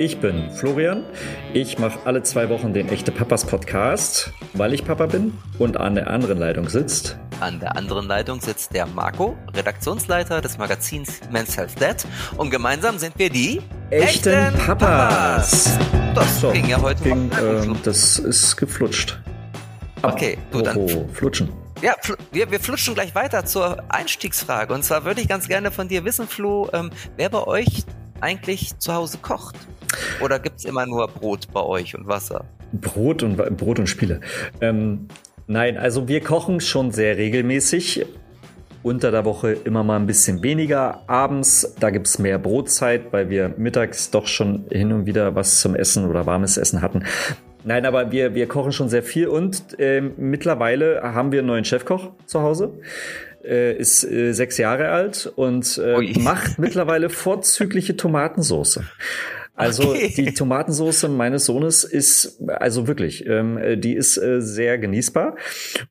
Ich bin Florian. Ich mache alle zwei Wochen den Echte Papas Podcast, weil ich Papa bin und an der anderen Leitung sitzt. An der anderen Leitung sitzt der Marco, Redaktionsleiter des Magazins Men's Health Dad. Und gemeinsam sind wir die Echten, Echten Papas. Papas. Das so, ging ja heute ging. Äh, das ist geflutscht. okay, du dann. Oh, flutschen. Ja, wir, wir flutschen gleich weiter zur Einstiegsfrage. Und zwar würde ich ganz gerne von dir wissen, Flo, ähm, wer bei euch eigentlich zu Hause kocht? Oder gibt es immer nur Brot bei euch und Wasser? Brot und, Brot und Spiele. Ähm, nein, also wir kochen schon sehr regelmäßig. Unter der Woche immer mal ein bisschen weniger. Abends, da gibt es mehr Brotzeit, weil wir mittags doch schon hin und wieder was zum Essen oder warmes Essen hatten. Nein, aber wir, wir kochen schon sehr viel und äh, mittlerweile haben wir einen neuen Chefkoch zu Hause. Äh, ist äh, sechs Jahre alt und äh, macht mittlerweile vorzügliche Tomatensauce. Also okay. die Tomatensauce meines Sohnes ist also wirklich, ähm, die ist äh, sehr genießbar.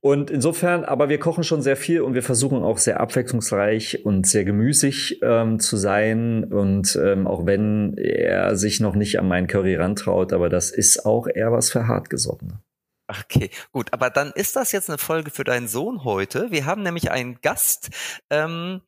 Und insofern, aber wir kochen schon sehr viel und wir versuchen auch sehr abwechslungsreich und sehr gemüsig ähm, zu sein. Und ähm, auch wenn er sich noch nicht an meinen Curry rantraut, aber das ist auch eher was für Hartgesottene. Okay, gut, aber dann ist das jetzt eine Folge für deinen Sohn heute. Wir haben nämlich einen Gast, ähm,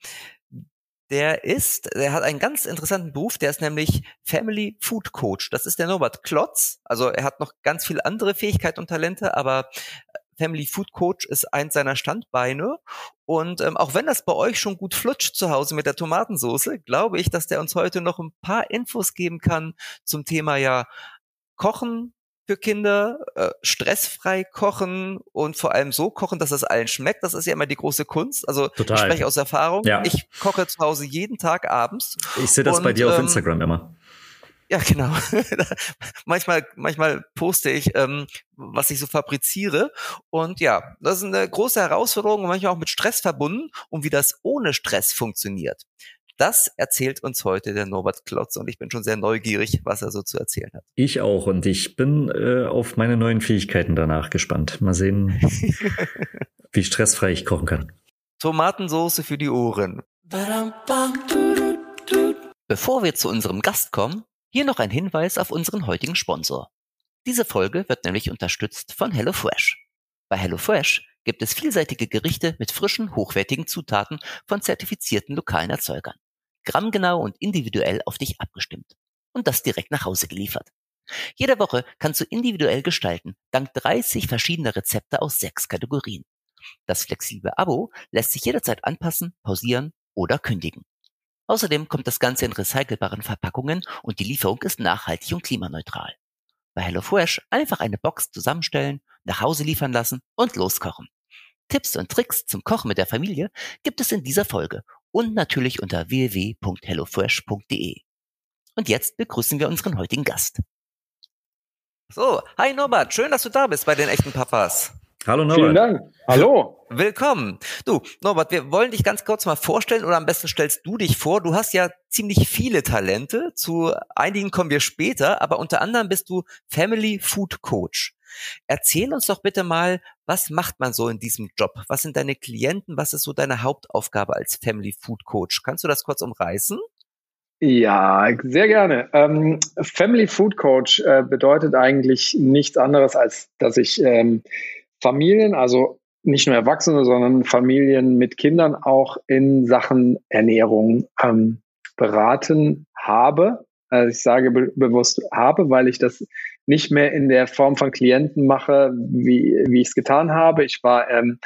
der ist, der hat einen ganz interessanten Beruf, der ist nämlich Family Food Coach. Das ist der Norbert Klotz. Also er hat noch ganz viele andere Fähigkeiten und Talente, aber äh, Family Food Coach ist eins seiner Standbeine. Und ähm, auch wenn das bei euch schon gut flutscht zu Hause mit der Tomatensauce, glaube ich, dass der uns heute noch ein paar Infos geben kann zum Thema ja Kochen, für Kinder, äh, stressfrei kochen und vor allem so kochen, dass es allen schmeckt. Das ist ja immer die große Kunst. Also Total. ich spreche aus Erfahrung. Ja. Ich koche zu Hause jeden Tag abends. Ich sehe das und, bei dir auf ähm, Instagram immer. Ja, genau. manchmal, manchmal poste ich, ähm, was ich so fabriziere. Und ja, das ist eine große Herausforderung und manchmal auch mit Stress verbunden und wie das ohne Stress funktioniert. Das erzählt uns heute der Norbert Klotz und ich bin schon sehr neugierig, was er so zu erzählen hat. Ich auch und ich bin äh, auf meine neuen Fähigkeiten danach gespannt. Mal sehen, wie stressfrei ich kochen kann. Tomatensoße für die Ohren. Bevor wir zu unserem Gast kommen, hier noch ein Hinweis auf unseren heutigen Sponsor. Diese Folge wird nämlich unterstützt von HelloFresh. Bei HelloFresh gibt es vielseitige Gerichte mit frischen, hochwertigen Zutaten von zertifizierten lokalen Erzeugern grammgenau und individuell auf dich abgestimmt. Und das direkt nach Hause geliefert. Jede Woche kannst du individuell gestalten, dank 30 verschiedener Rezepte aus sechs Kategorien. Das flexible Abo lässt sich jederzeit anpassen, pausieren oder kündigen. Außerdem kommt das Ganze in recycelbaren Verpackungen und die Lieferung ist nachhaltig und klimaneutral. Bei HelloFresh einfach eine Box zusammenstellen, nach Hause liefern lassen und loskochen. Tipps und Tricks zum Kochen mit der Familie gibt es in dieser Folge und natürlich unter www.hellofresh.de. Und jetzt begrüßen wir unseren heutigen Gast. So, hi Norbert, schön, dass du da bist bei den echten Papas. Hallo Norbert. Vielen Dank. Hallo. Willkommen. Du, Norbert, wir wollen dich ganz kurz mal vorstellen oder am besten stellst du dich vor. Du hast ja ziemlich viele Talente. Zu einigen kommen wir später, aber unter anderem bist du Family Food Coach. Erzähl uns doch bitte mal, was macht man so in diesem Job? Was sind deine Klienten? Was ist so deine Hauptaufgabe als Family Food Coach? Kannst du das kurz umreißen? Ja, sehr gerne. Ähm, Family Food Coach äh, bedeutet eigentlich nichts anderes, als dass ich ähm, Familien, also nicht nur Erwachsene, sondern Familien mit Kindern auch in Sachen Ernährung ähm, beraten habe. Also ich sage be bewusst habe, weil ich das nicht mehr in der Form von Klienten mache, wie, wie ich es getan habe. Ich war ähm,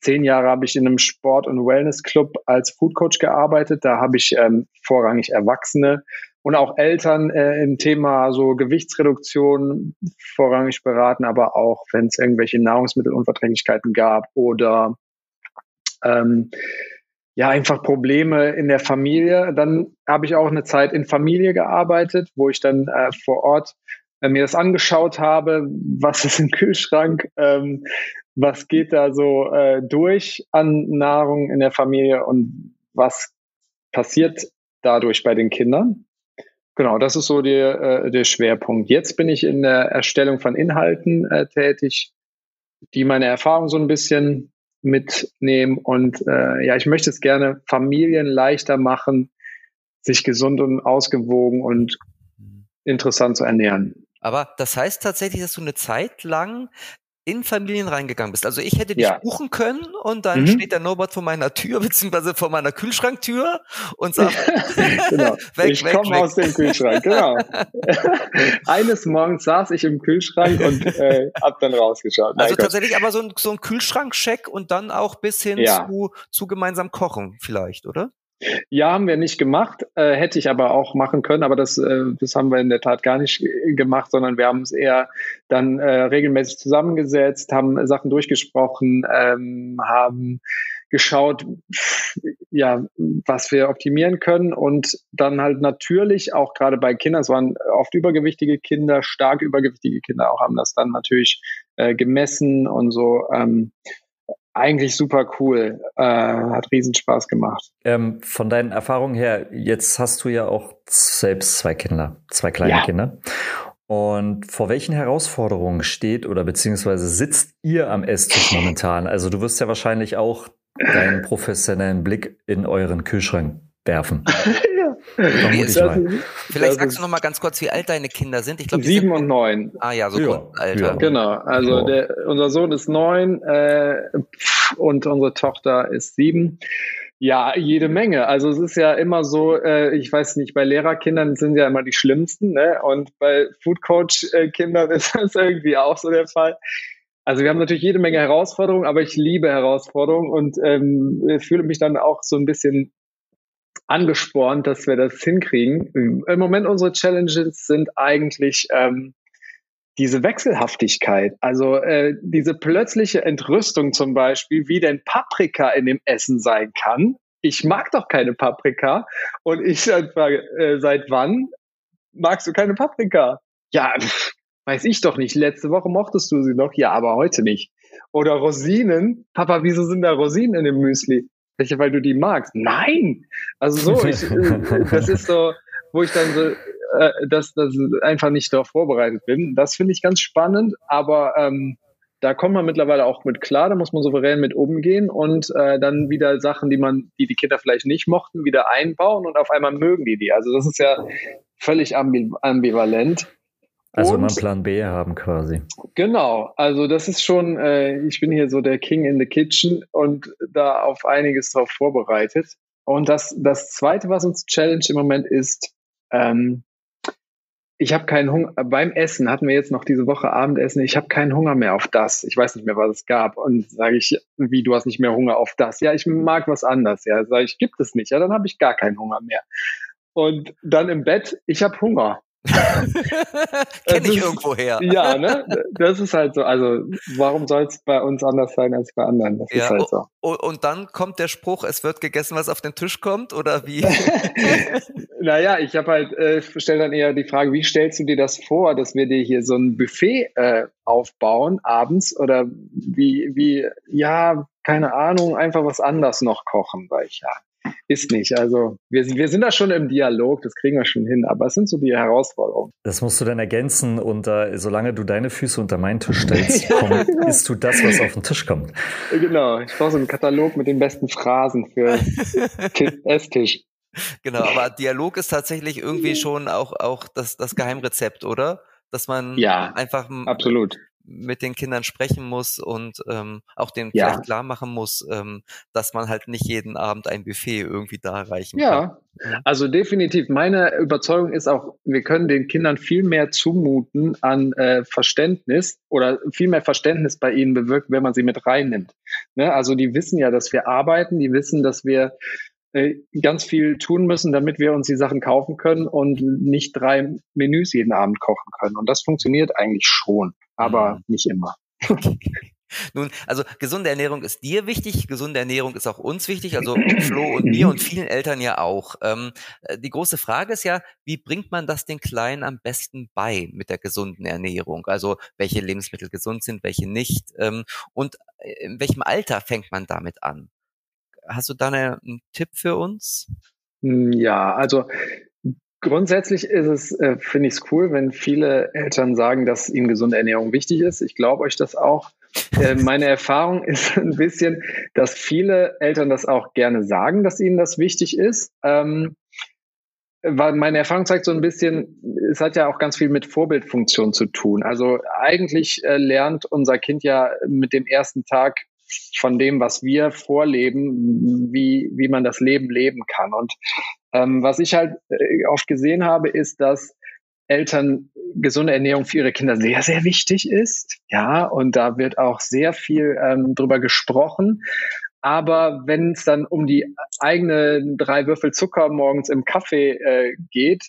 zehn Jahre habe ich in einem Sport- und Wellness-Club als Foodcoach gearbeitet. Da habe ich ähm, vorrangig Erwachsene und auch Eltern äh, im Thema so Gewichtsreduktion vorrangig beraten, aber auch wenn es irgendwelche Nahrungsmittelunverträglichkeiten gab oder ähm, ja einfach Probleme in der Familie. Dann habe ich auch eine Zeit in Familie gearbeitet, wo ich dann äh, vor Ort äh, mir das angeschaut habe, was ist im Kühlschrank, ähm, was geht da so äh, durch an Nahrung in der Familie und was passiert dadurch bei den Kindern. Genau, das ist so der, äh, der Schwerpunkt. Jetzt bin ich in der Erstellung von Inhalten äh, tätig, die meine Erfahrung so ein bisschen mitnehmen. Und äh, ja, ich möchte es gerne Familien leichter machen, sich gesund und ausgewogen und interessant zu ernähren. Aber das heißt tatsächlich, dass du eine Zeit lang in Familien reingegangen bist. Also ich hätte dich ja. buchen können und dann mhm. steht der Norbert vor meiner Tür beziehungsweise vor meiner Kühlschranktür und sagt, genau. weg, ich komme aus dem Kühlschrank, genau. Eines Morgens saß ich im Kühlschrank und äh, hab dann rausgeschaut. Also tatsächlich aber so ein, so ein Kühlschrankcheck und dann auch bis hin ja. zu, zu gemeinsam kochen vielleicht, oder? Ja, haben wir nicht gemacht, äh, hätte ich aber auch machen können, aber das, äh, das haben wir in der Tat gar nicht gemacht, sondern wir haben es eher dann äh, regelmäßig zusammengesetzt, haben Sachen durchgesprochen, ähm, haben geschaut, ja, was wir optimieren können und dann halt natürlich auch gerade bei Kindern, es waren oft übergewichtige Kinder, stark übergewichtige Kinder auch, haben das dann natürlich äh, gemessen und so. Ähm, eigentlich super cool. Äh, hat riesen Spaß gemacht. Ähm, von deinen Erfahrungen her, jetzt hast du ja auch selbst zwei Kinder, zwei kleine ja. Kinder. Und vor welchen Herausforderungen steht oder beziehungsweise sitzt ihr am Esstisch momentan? Also du wirst ja wahrscheinlich auch deinen professionellen Blick in euren Kühlschrank werfen. Vermutlich mal. Vielleicht sagst du noch mal ganz kurz, wie alt deine Kinder sind. Ich glaube sieben und neun. Ah ja, so ja, Alter. Ja. Genau. Also der, unser Sohn ist neun äh, und unsere Tochter ist sieben. Ja, jede Menge. Also es ist ja immer so, äh, ich weiß nicht, bei Lehrerkindern sind ja immer die schlimmsten, ne? Und bei Foodcoach-Kindern ist das irgendwie auch so der Fall. Also wir haben natürlich jede Menge Herausforderungen, aber ich liebe Herausforderungen und ähm, fühle mich dann auch so ein bisschen angespornt, dass wir das hinkriegen. Im Moment unsere Challenges sind eigentlich ähm, diese Wechselhaftigkeit, also äh, diese plötzliche Entrüstung zum Beispiel, wie denn Paprika in dem Essen sein kann. Ich mag doch keine Paprika und ich frage, äh, seit wann magst du keine Paprika? Ja, weiß ich doch nicht. Letzte Woche mochtest du sie noch, ja, aber heute nicht. Oder Rosinen, Papa, wieso sind da Rosinen in dem Müsli? Welche, weil du die magst? Nein! Also so, ich, äh, das ist so, wo ich dann so, äh, dass das einfach nicht darauf vorbereitet bin. Das finde ich ganz spannend, aber ähm, da kommt man mittlerweile auch mit klar, da muss man souverän mit umgehen und äh, dann wieder Sachen, die man, die die Kinder vielleicht nicht mochten, wieder einbauen und auf einmal mögen die die. Also das ist ja völlig ambivalent. Also und, mal Plan B haben quasi. Genau, also das ist schon, äh, ich bin hier so der King in the Kitchen und da auf einiges drauf vorbereitet. Und das, das Zweite, was uns challenge im Moment ist, ähm, ich habe keinen Hunger, beim Essen hatten wir jetzt noch diese Woche Abendessen, ich habe keinen Hunger mehr auf das. Ich weiß nicht mehr, was es gab. Und sage ich, wie, du hast nicht mehr Hunger auf das? Ja, ich mag was anderes. Ja, sage ich, gibt es nicht. Ja, dann habe ich gar keinen Hunger mehr. Und dann im Bett, ich habe Hunger. Kenne ich irgendwo her. ja, ne? Das ist halt so. Also, warum soll es bei uns anders sein als bei anderen? Das ja, ist halt so. Und dann kommt der Spruch, es wird gegessen, was auf den Tisch kommt, oder wie? naja, ich habe halt, äh, stelle dann eher die Frage, wie stellst du dir das vor, dass wir dir hier so ein Buffet äh, aufbauen abends oder wie, wie, ja, keine Ahnung, einfach was anders noch kochen, weil ich ja ist nicht. Also wir, wir sind da schon im Dialog, das kriegen wir schon hin, aber es sind so die Herausforderungen. Das musst du dann ergänzen und äh, solange du deine Füße unter meinen Tisch stellst, komm, isst du das, was auf den Tisch kommt. Genau, ich brauche so einen Katalog mit den besten Phrasen für Esstisch. Genau, aber Dialog ist tatsächlich irgendwie schon auch, auch das, das Geheimrezept, oder? Dass man ja, einfach absolut mit den Kindern sprechen muss und ähm, auch denen ja. vielleicht klar machen muss, ähm, dass man halt nicht jeden Abend ein Buffet irgendwie da erreichen ja. kann. Ja, also definitiv. Meine Überzeugung ist auch, wir können den Kindern viel mehr zumuten an äh, Verständnis oder viel mehr Verständnis bei ihnen bewirken, wenn man sie mit reinnimmt. Ne? Also die wissen ja, dass wir arbeiten, die wissen, dass wir ganz viel tun müssen, damit wir uns die Sachen kaufen können und nicht drei Menüs jeden Abend kochen können. Und das funktioniert eigentlich schon aber mhm. nicht immer. Nun, also gesunde Ernährung ist dir wichtig, gesunde Ernährung ist auch uns wichtig, also Flo und mir und vielen Eltern ja auch. Ähm, äh, die große Frage ist ja, wie bringt man das den Kleinen am besten bei mit der gesunden Ernährung? Also welche Lebensmittel gesund sind, welche nicht ähm, und äh, in welchem Alter fängt man damit an? Hast du da einen Tipp für uns? Ja, also Grundsätzlich ist es, äh, finde ich es cool, wenn viele Eltern sagen, dass ihnen gesunde Ernährung wichtig ist. Ich glaube euch das auch. Äh, meine Erfahrung ist ein bisschen, dass viele Eltern das auch gerne sagen, dass ihnen das wichtig ist. Ähm, weil meine Erfahrung zeigt so ein bisschen, es hat ja auch ganz viel mit Vorbildfunktion zu tun. Also eigentlich äh, lernt unser Kind ja mit dem ersten Tag von dem, was wir vorleben, wie, wie man das Leben leben kann. Und ähm, was ich halt äh, oft gesehen habe, ist, dass Eltern gesunde Ernährung für ihre Kinder sehr, sehr wichtig ist. Ja, und da wird auch sehr viel ähm, drüber gesprochen. Aber wenn es dann um die eigene drei Würfel Zucker morgens im Kaffee äh, geht,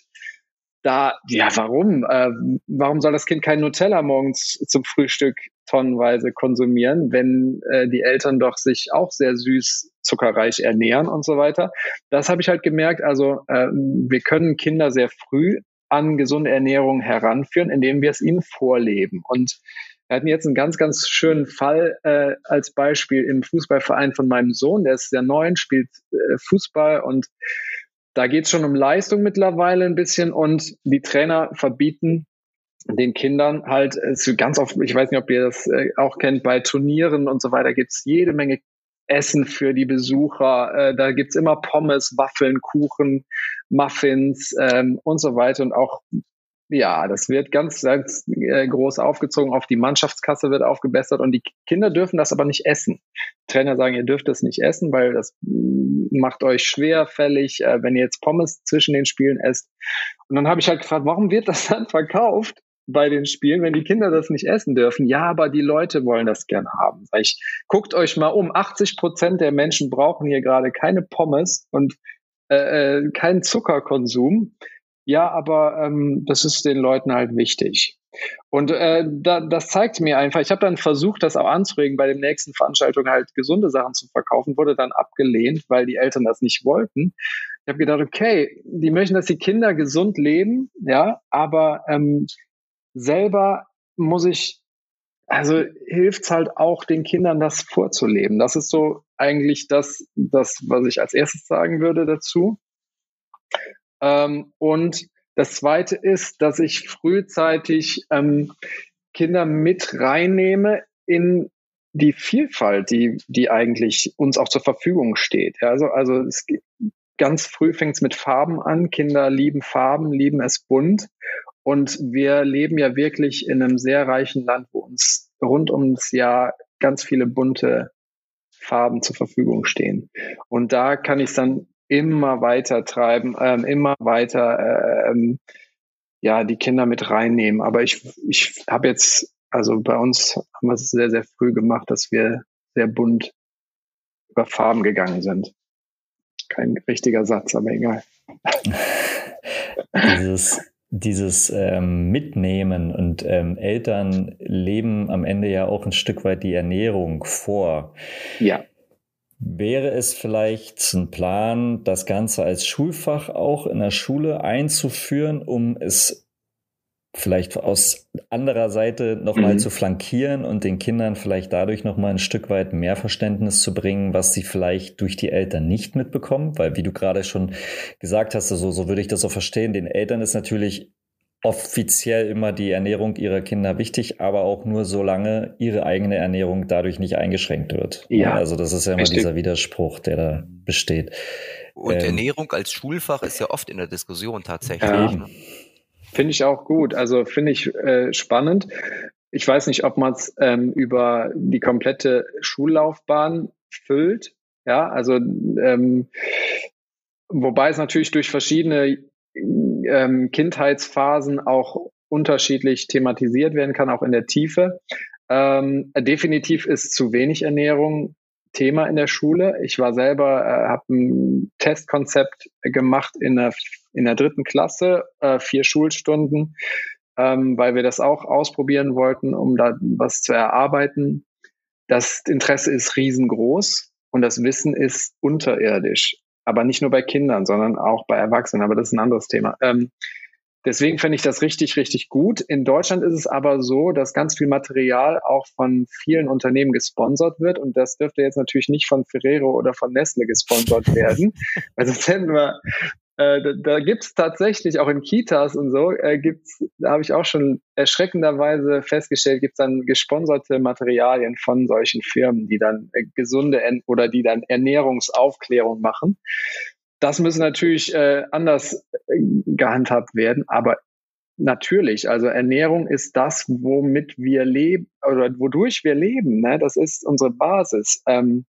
da, ja, warum? Äh, warum soll das Kind kein Nutella morgens zum Frühstück tonnenweise konsumieren, wenn äh, die Eltern doch sich auch sehr süß zuckerreich ernähren und so weiter? Das habe ich halt gemerkt. Also äh, wir können Kinder sehr früh an gesunde Ernährung heranführen, indem wir es ihnen vorleben. Und wir hatten jetzt einen ganz, ganz schönen Fall äh, als Beispiel im Fußballverein von meinem Sohn. Der ist sehr neu, spielt äh, Fußball und da geht es schon um Leistung mittlerweile ein bisschen und die Trainer verbieten den Kindern halt äh, ganz oft, ich weiß nicht, ob ihr das äh, auch kennt, bei Turnieren und so weiter gibt's jede Menge Essen für die Besucher. Äh, da gibt's immer Pommes, Waffeln, Kuchen, Muffins ähm, und so weiter und auch ja, das wird ganz, ganz äh, groß aufgezogen. Auf die Mannschaftskasse wird aufgebessert und die Kinder dürfen das aber nicht essen. Trainer sagen, ihr dürft das nicht essen, weil das mm, macht euch schwerfällig, äh, wenn ihr jetzt Pommes zwischen den Spielen esst. Und dann habe ich halt gefragt, warum wird das dann verkauft bei den Spielen, wenn die Kinder das nicht essen dürfen? Ja, aber die Leute wollen das gern haben. Ich, guckt euch mal um. 80 Prozent der Menschen brauchen hier gerade keine Pommes und äh, äh keinen Zuckerkonsum. Ja, aber ähm, das ist den Leuten halt wichtig. Und äh, da, das zeigt mir einfach, ich habe dann versucht, das auch anzuregen, bei den nächsten Veranstaltungen halt gesunde Sachen zu verkaufen, wurde dann abgelehnt, weil die Eltern das nicht wollten. Ich habe gedacht, okay, die möchten, dass die Kinder gesund leben, ja, aber ähm, selber muss ich, also hilft's halt auch den Kindern, das vorzuleben. Das ist so eigentlich das, das, was ich als erstes sagen würde dazu. Ähm, und das Zweite ist, dass ich frühzeitig ähm, Kinder mit reinnehme in die Vielfalt, die, die eigentlich uns auch zur Verfügung steht. Ja, also, also es, ganz früh fängt es mit Farben an. Kinder lieben Farben, lieben es bunt. Und wir leben ja wirklich in einem sehr reichen Land, wo uns rund ums Jahr ganz viele bunte Farben zur Verfügung stehen. Und da kann ich es dann immer weiter treiben, ähm, immer weiter äh, ähm, ja die Kinder mit reinnehmen. Aber ich, ich habe jetzt, also bei uns haben wir es sehr, sehr früh gemacht, dass wir sehr bunt über Farben gegangen sind. Kein richtiger Satz, aber egal. dieses dieses ähm, Mitnehmen und ähm, Eltern leben am Ende ja auch ein Stück weit die Ernährung vor. Ja. Wäre es vielleicht ein Plan, das Ganze als Schulfach auch in der Schule einzuführen, um es vielleicht aus anderer Seite nochmal mhm. zu flankieren und den Kindern vielleicht dadurch nochmal ein Stück weit mehr Verständnis zu bringen, was sie vielleicht durch die Eltern nicht mitbekommen? Weil, wie du gerade schon gesagt hast, so, so würde ich das auch verstehen, den Eltern ist natürlich offiziell immer die Ernährung ihrer Kinder wichtig, aber auch nur solange ihre eigene Ernährung dadurch nicht eingeschränkt wird. Ja, also das ist ja immer richtig. dieser Widerspruch, der da besteht. Und ähm, Ernährung als Schulfach ist ja oft in der Diskussion tatsächlich. Ja. Ne? Finde ich auch gut. Also finde ich äh, spannend. Ich weiß nicht, ob man es ähm, über die komplette Schullaufbahn füllt. Ja, also ähm, wobei es natürlich durch verschiedene ähm, Kindheitsphasen auch unterschiedlich thematisiert werden kann, auch in der Tiefe. Ähm, definitiv ist zu wenig Ernährung Thema in der Schule. Ich war selber, äh, habe ein Testkonzept gemacht in der, in der dritten Klasse, äh, vier Schulstunden, ähm, weil wir das auch ausprobieren wollten, um da was zu erarbeiten. Das Interesse ist riesengroß und das Wissen ist unterirdisch aber nicht nur bei Kindern, sondern auch bei Erwachsenen. Aber das ist ein anderes Thema. Ähm, deswegen finde ich das richtig, richtig gut. In Deutschland ist es aber so, dass ganz viel Material auch von vielen Unternehmen gesponsert wird. Und das dürfte jetzt natürlich nicht von Ferrero oder von Nestle gesponsert werden. Also hätten wir äh, da, da gibt es tatsächlich auch in Kitas und so, äh, gibt's, da habe ich auch schon erschreckenderweise festgestellt, gibt es dann gesponserte Materialien von solchen Firmen, die dann äh, gesunde oder die dann Ernährungsaufklärung machen. das muss natürlich äh, anders äh, gehandhabt werden, aber natürlich, also Ernährung ist das, womit wir leben oder wodurch wir leben. Ne? Das ist unsere Basis. Ähm,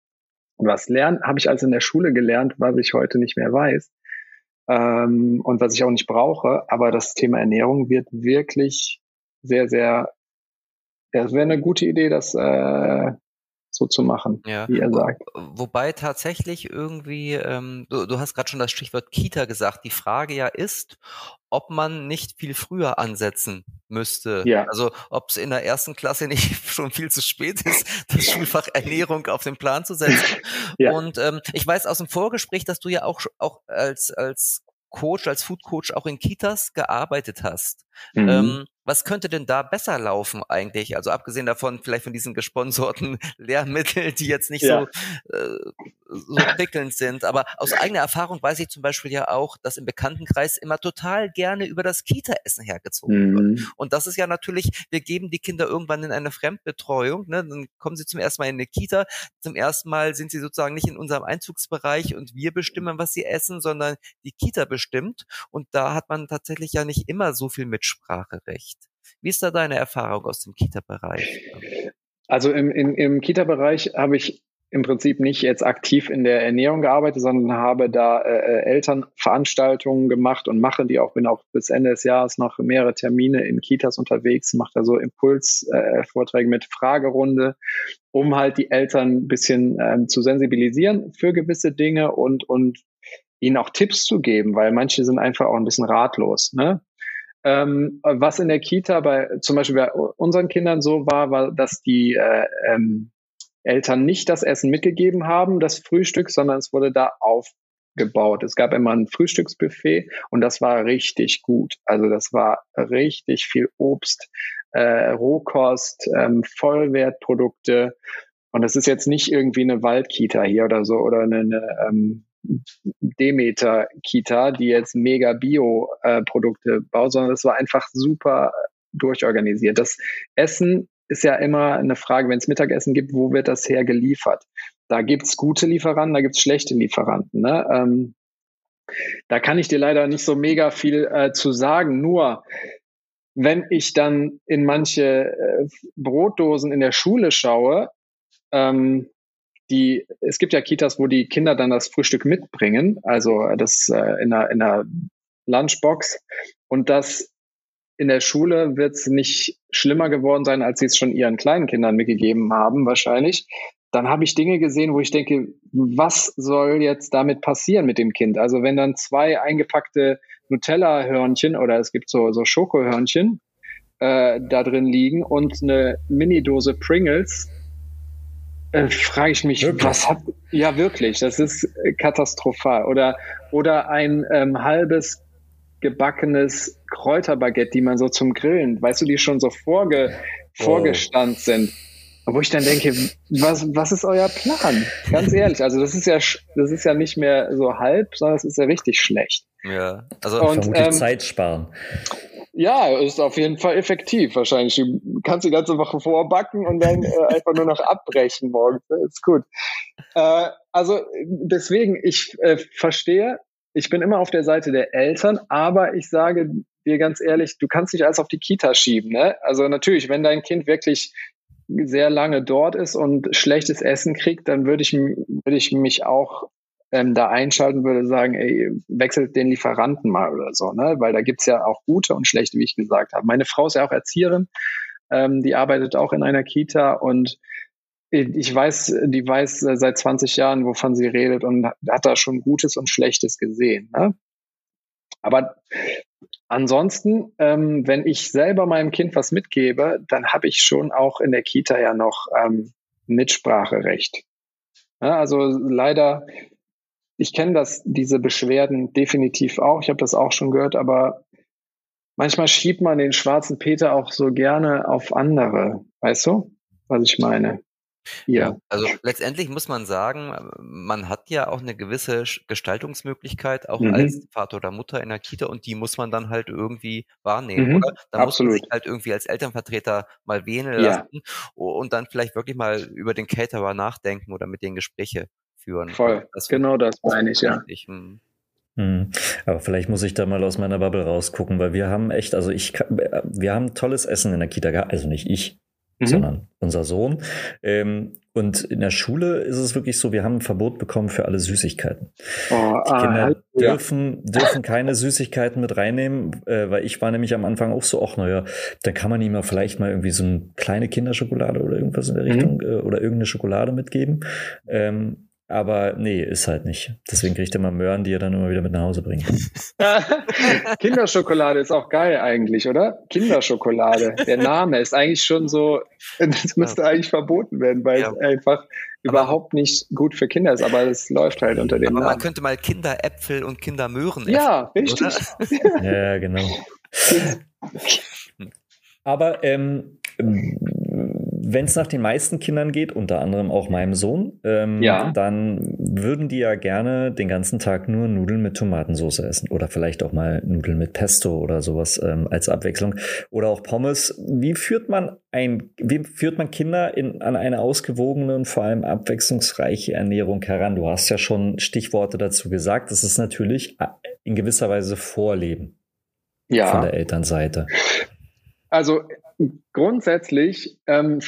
was lernen habe ich also in der Schule gelernt, was ich heute nicht mehr weiß ähm, und was ich auch nicht brauche. Aber das Thema Ernährung wird wirklich sehr, sehr, es wäre eine gute Idee, das äh, so zu machen, ja. wie er sagt. Wobei tatsächlich irgendwie, ähm, du, du hast gerade schon das Stichwort Kita gesagt, die Frage ja ist, ob man nicht viel früher ansetzen müsste. Ja. Also ob es in der ersten Klasse nicht schon viel zu spät ist, das Schulfach Ernährung auf den Plan zu setzen. Ja. Und ähm, ich weiß aus dem Vorgespräch, dass du ja auch, auch als, als Coach, als Food Coach auch in Kitas gearbeitet hast. Mhm. Ähm, was könnte denn da besser laufen eigentlich? Also abgesehen davon, vielleicht von diesen gesponsorten Lehrmitteln, die jetzt nicht ja. so, äh, so prickelnd sind. Aber aus eigener Erfahrung weiß ich zum Beispiel ja auch, dass im Bekanntenkreis immer total gerne über das Kita-Essen hergezogen mhm. wird. Und das ist ja natürlich, wir geben die Kinder irgendwann in eine Fremdbetreuung. Ne? Dann kommen sie zum ersten Mal in eine Kita. Zum ersten Mal sind sie sozusagen nicht in unserem Einzugsbereich und wir bestimmen, was sie essen, sondern die Kita bestimmt. Und da hat man tatsächlich ja nicht immer so viel Mitspracherecht. Wie ist da deine Erfahrung aus dem Kita-Bereich? Also im, im, im Kita-Bereich habe ich im Prinzip nicht jetzt aktiv in der Ernährung gearbeitet, sondern habe da äh, äh, Elternveranstaltungen gemacht und mache die auch, bin auch bis Ende des Jahres noch mehrere Termine in Kitas unterwegs, mache da so Impulsvorträge äh, mit Fragerunde, um halt die Eltern ein bisschen ähm, zu sensibilisieren für gewisse Dinge und, und ihnen auch Tipps zu geben, weil manche sind einfach auch ein bisschen ratlos. Ne? Ähm, was in der Kita bei zum Beispiel bei unseren Kindern so war, war, dass die äh, ähm, Eltern nicht das Essen mitgegeben haben, das Frühstück, sondern es wurde da aufgebaut. Es gab immer ein Frühstücksbuffet und das war richtig gut. Also das war richtig viel Obst, äh, Rohkost, ähm, Vollwertprodukte. Und das ist jetzt nicht irgendwie eine Waldkita hier oder so oder eine, eine ähm, Demeter-Kita, die jetzt mega Bio-Produkte äh, baut, sondern es war einfach super durchorganisiert. Das Essen ist ja immer eine Frage, wenn es Mittagessen gibt, wo wird das her geliefert? Da gibt's gute Lieferanten, da gibt's schlechte Lieferanten. Ne? Ähm, da kann ich dir leider nicht so mega viel äh, zu sagen. Nur wenn ich dann in manche äh, Brotdosen in der Schule schaue, ähm, die, es gibt ja Kitas, wo die Kinder dann das Frühstück mitbringen, also das äh, in, einer, in einer Lunchbox. Und das in der Schule wird es nicht schlimmer geworden sein, als sie es schon ihren kleinen Kindern mitgegeben haben, wahrscheinlich. Dann habe ich Dinge gesehen, wo ich denke, was soll jetzt damit passieren mit dem Kind? Also wenn dann zwei eingepackte Nutella-Hörnchen oder es gibt so, so Schokohörnchen äh, da drin liegen und eine Mini-Dose Pringles, äh, frage ich mich, wirklich? was hat, ja wirklich, das ist äh, katastrophal. Oder, oder ein ähm, halbes gebackenes Kräuterbaguette, die man so zum Grillen, weißt du, die schon so vorge, oh. vorgestand sind. Wo ich dann denke, was, was ist euer Plan? Ganz ehrlich, also das ist ja, das ist ja nicht mehr so halb, sondern es ist ja richtig schlecht. Ja, also und, ähm, Zeit sparen. Ja, ist auf jeden Fall effektiv wahrscheinlich. Du kannst die ganze Woche vorbacken und dann äh, einfach nur noch abbrechen morgens. Ist gut. Äh, also deswegen, ich äh, verstehe, ich bin immer auf der Seite der Eltern, aber ich sage dir ganz ehrlich, du kannst nicht alles auf die Kita schieben. Ne? Also natürlich, wenn dein Kind wirklich sehr lange dort ist und schlechtes Essen kriegt, dann würde ich, würde ich mich auch ähm, da einschalten würde, sagen, ey, wechselt den Lieferanten mal oder so, ne? Weil da gibt's ja auch gute und schlechte, wie ich gesagt habe. Meine Frau ist ja auch Erzieherin, ähm, die arbeitet auch in einer Kita und ich weiß, die weiß seit 20 Jahren, wovon sie redet und hat da schon Gutes und Schlechtes gesehen. Ne? Aber ansonsten, ähm, wenn ich selber meinem Kind was mitgebe, dann habe ich schon auch in der Kita ja noch ähm, Mitspracherecht. Ja, also leider ich kenne das, diese Beschwerden definitiv auch. Ich habe das auch schon gehört, aber manchmal schiebt man den schwarzen Peter auch so gerne auf andere. Weißt du, was ich meine? Ja. Also letztendlich muss man sagen, man hat ja auch eine gewisse Gestaltungsmöglichkeit, auch mhm. als Vater oder Mutter in der Kita und die muss man dann halt irgendwie wahrnehmen, mhm. oder? Da muss man sich halt irgendwie als Elternvertreter mal wählen lassen ja. und dann vielleicht wirklich mal über den Caterer nachdenken oder mit den Gespräche führen. Voll, das genau das meine ich, ja. Hm. Hm. Aber vielleicht muss ich da mal aus meiner Bubble rausgucken, weil wir haben echt, also ich, wir haben tolles Essen in der Kita gehabt, also nicht ich, mhm. sondern unser Sohn. Ähm, und in der Schule ist es wirklich so, wir haben ein Verbot bekommen für alle Süßigkeiten. Oh, die Kinder ah, dürfen, ja. dürfen keine Süßigkeiten mit reinnehmen, äh, weil ich war nämlich am Anfang auch so, ach naja, dann kann man ihm ja vielleicht mal irgendwie so eine kleine Kinderschokolade oder irgendwas in der mhm. Richtung äh, oder irgendeine Schokolade mitgeben. Ähm, aber nee, ist halt nicht. Deswegen kriegt er mal Möhren, die er dann immer wieder mit nach Hause bringt. Kinderschokolade ist auch geil eigentlich, oder? Kinderschokolade. Der Name ist eigentlich schon so, das müsste eigentlich verboten werden, weil ja. es einfach aber überhaupt nicht gut für Kinder ist, aber es läuft halt unter dem aber Namen. Man könnte mal Kinderäpfel und Kindermöhren essen. Ja, richtig. ja, genau. aber ähm, wenn es nach den meisten Kindern geht, unter anderem auch meinem Sohn, ähm, ja. dann würden die ja gerne den ganzen Tag nur Nudeln mit Tomatensauce essen oder vielleicht auch mal Nudeln mit Pesto oder sowas ähm, als Abwechslung oder auch Pommes. Wie führt man ein, wie führt man Kinder in, an eine ausgewogene und vor allem abwechslungsreiche Ernährung heran? Du hast ja schon Stichworte dazu gesagt. Das ist natürlich äh, in gewisser Weise Vorleben ja. von der Elternseite. Also grundsätzlich, ähm,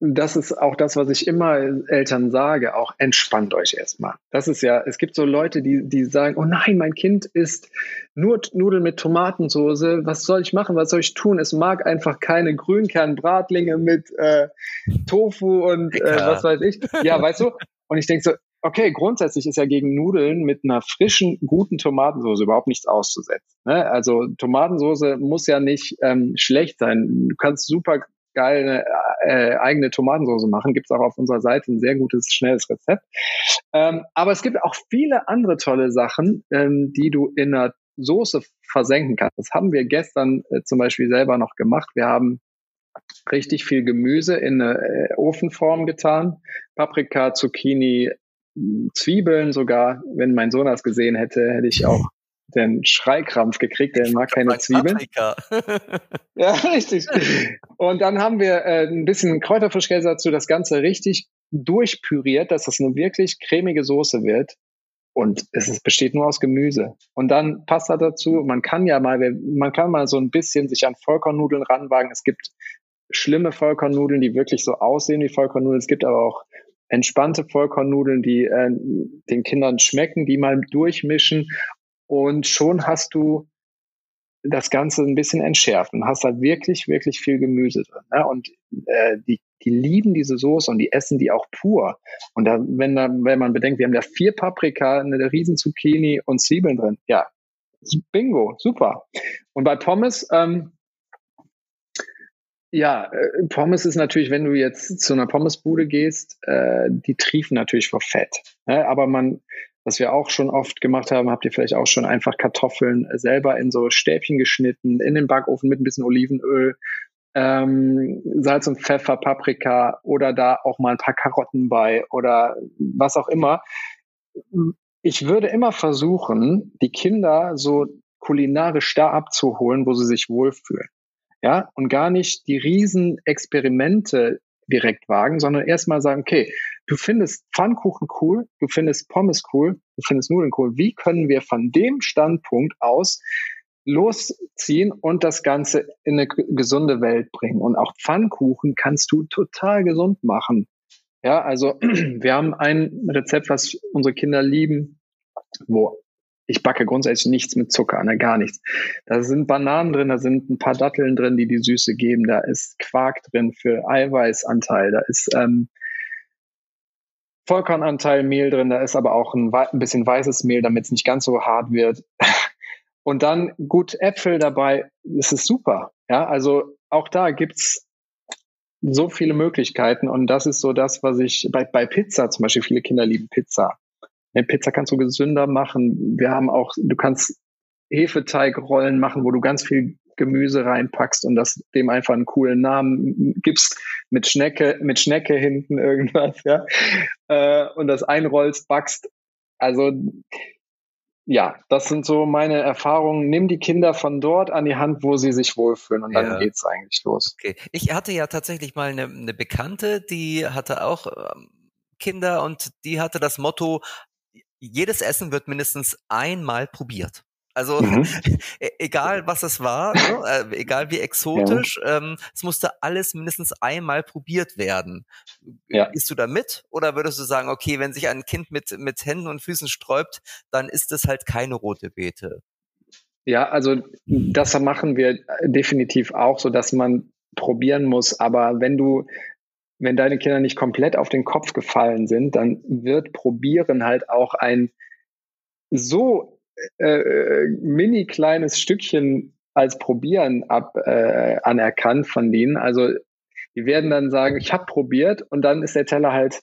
das ist auch das, was ich immer Eltern sage, auch entspannt euch erstmal. Das ist ja, es gibt so Leute, die, die sagen, oh nein, mein Kind isst nur Nudeln mit Tomatensoße, was soll ich machen, was soll ich tun? Es mag einfach keine Grünkernbratlinge mit äh, Tofu und äh, was weiß ich. Ja, weißt du? Und ich denke so, okay, grundsätzlich ist ja gegen Nudeln mit einer frischen, guten Tomatensauce überhaupt nichts auszusetzen. Ne? Also Tomatensauce muss ja nicht ähm, schlecht sein. Du kannst super geile äh, eigene Tomatensauce machen. Gibt es auch auf unserer Seite ein sehr gutes, schnelles Rezept. Ähm, aber es gibt auch viele andere tolle Sachen, ähm, die du in einer Soße versenken kannst. Das haben wir gestern äh, zum Beispiel selber noch gemacht. Wir haben richtig viel Gemüse in eine äh, Ofenform getan. Paprika, Zucchini, Zwiebeln sogar. Wenn mein Sohn das gesehen hätte, hätte ich auch den Schreikrampf gekriegt, der mag keine Zwiebeln. ja, richtig. Und dann haben wir äh, ein bisschen Kräuterfrischkäse dazu, das Ganze richtig durchpüriert, dass das eine wirklich cremige Soße wird. Und es ist, besteht nur aus Gemüse. Und dann Pasta dazu. Man kann ja mal, man kann mal so ein bisschen sich an Vollkornnudeln ranwagen. Es gibt schlimme Vollkornnudeln, die wirklich so aussehen wie Vollkornnudeln. Es gibt aber auch entspannte Vollkornnudeln, die äh, den Kindern schmecken, die mal durchmischen und schon hast du das Ganze ein bisschen entschärft und hast da wirklich, wirklich viel Gemüse drin. Ne? Und äh, die, die lieben diese Soße und die essen die auch pur. Und da, wenn, da, wenn man bedenkt, wir haben da vier Paprika, eine riesen Zucchini und Zwiebeln drin, ja, bingo, super. Und bei Pommes, ähm, ja, äh, Pommes ist natürlich, wenn du jetzt zu einer Pommesbude gehst, äh, die triefen natürlich vor Fett. Ne? Aber man, was wir auch schon oft gemacht haben, habt ihr vielleicht auch schon einfach Kartoffeln selber in so Stäbchen geschnitten, in den Backofen mit ein bisschen Olivenöl, ähm, Salz und Pfeffer, Paprika oder da auch mal ein paar Karotten bei oder was auch immer. Ich würde immer versuchen, die Kinder so kulinarisch da abzuholen, wo sie sich wohlfühlen ja, und gar nicht die Riesenexperimente direkt wagen, sondern erstmal sagen, okay, du findest Pfannkuchen cool, du findest Pommes cool, du findest Nudeln cool. Wie können wir von dem Standpunkt aus losziehen und das Ganze in eine gesunde Welt bringen? Und auch Pfannkuchen kannst du total gesund machen. Ja, also wir haben ein Rezept, was unsere Kinder lieben, wo ich backe grundsätzlich nichts mit Zucker, ne, gar nichts. Da sind Bananen drin, da sind ein paar Datteln drin, die die Süße geben, da ist Quark drin für Eiweißanteil, da ist ähm, Vollkornanteil Mehl drin, da ist aber auch ein, ein bisschen weißes Mehl, damit es nicht ganz so hart wird. Und dann gut Äpfel dabei, das ist super. Ja, also auch da gibt's so viele Möglichkeiten und das ist so das, was ich bei, bei Pizza zum Beispiel, viele Kinder lieben Pizza. Eine Pizza kannst du gesünder machen. Wir haben auch, du kannst Hefeteigrollen machen, wo du ganz viel Gemüse reinpackst und das dem einfach einen coolen Namen gibst mit Schnecke, mit Schnecke hinten irgendwas, ja. Äh, und das einrollst, backst. Also ja, das sind so meine Erfahrungen. Nimm die Kinder von dort an die Hand, wo sie sich wohlfühlen und dann ja. geht's eigentlich los. Okay. Ich hatte ja tatsächlich mal eine, eine Bekannte, die hatte auch ähm, Kinder und die hatte das Motto, jedes Essen wird mindestens einmal probiert. Also mhm. E-, egal was es war, ne? äh, egal wie exotisch, ja. ähm, es musste alles mindestens einmal probiert werden. Ja. Gehst du da mit oder würdest du sagen, okay, wenn sich ein Kind mit, mit Händen und Füßen sträubt, dann ist es halt keine rote Beete? Ja, also das machen wir definitiv auch, so dass man probieren muss. Aber wenn du, wenn deine Kinder nicht komplett auf den Kopf gefallen sind, dann wird probieren halt auch ein so äh, mini kleines Stückchen als Probieren ab äh, anerkannt von denen. Also die werden dann sagen, ich habe probiert und dann ist der Teller halt